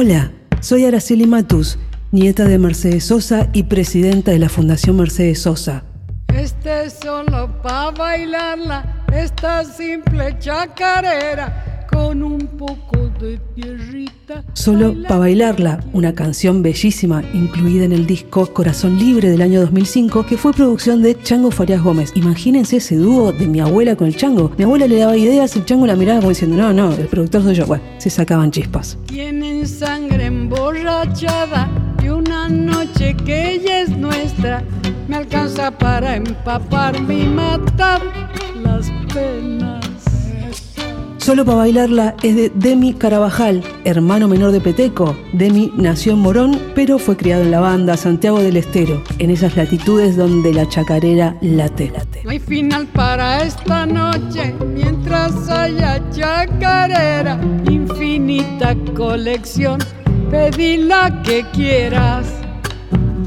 Hola, soy Araceli Matus, nieta de Mercedes Sosa y presidenta de la Fundación Mercedes Sosa. Este es solo para bailarla, esta simple chacarera con un poco de. Solo para bailarla, una canción bellísima incluida en el disco Corazón Libre del año 2005 que fue producción de Chango Farias Gómez. Imagínense ese dúo de mi abuela con el Chango. Mi abuela le daba ideas, el Chango la miraba como diciendo, no, no, el productor soy yo. Bueno, se sacaban chispas. Tienen sangre emborrachada y una noche que ella es nuestra me alcanza para empaparme y matar las penas. Solo para bailarla es de Demi Carabajal, hermano menor de Peteco. Demi nació en Morón, pero fue criado en la banda Santiago del Estero, en esas latitudes donde la chacarera late. No hay final para esta noche mientras haya chacarera, infinita colección, pedí la que quieras.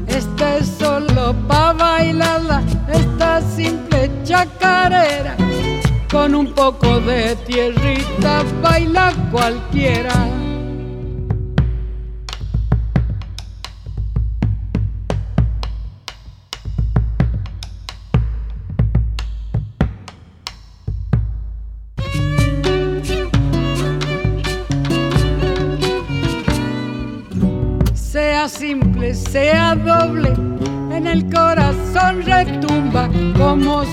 Esta es solo para bailarla, esta simple chacarera con un poco de tierrita baila cualquiera. Sea simple, sea doble, en el corazón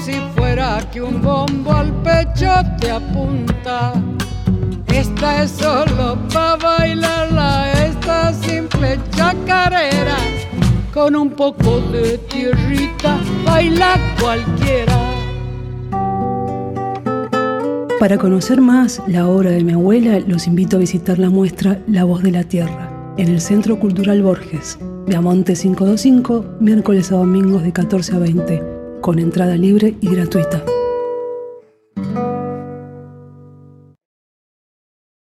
si fuera que un bombo al pecho te apunta. Esta es solo para bailarla, esta simple chacarera. Con un poco de tierrita baila cualquiera. Para conocer más la obra de mi abuela, los invito a visitar la muestra La Voz de la Tierra en el Centro Cultural Borges, de Amonte 525, miércoles a domingos de 14 a 20, con entrada libre y gratuita.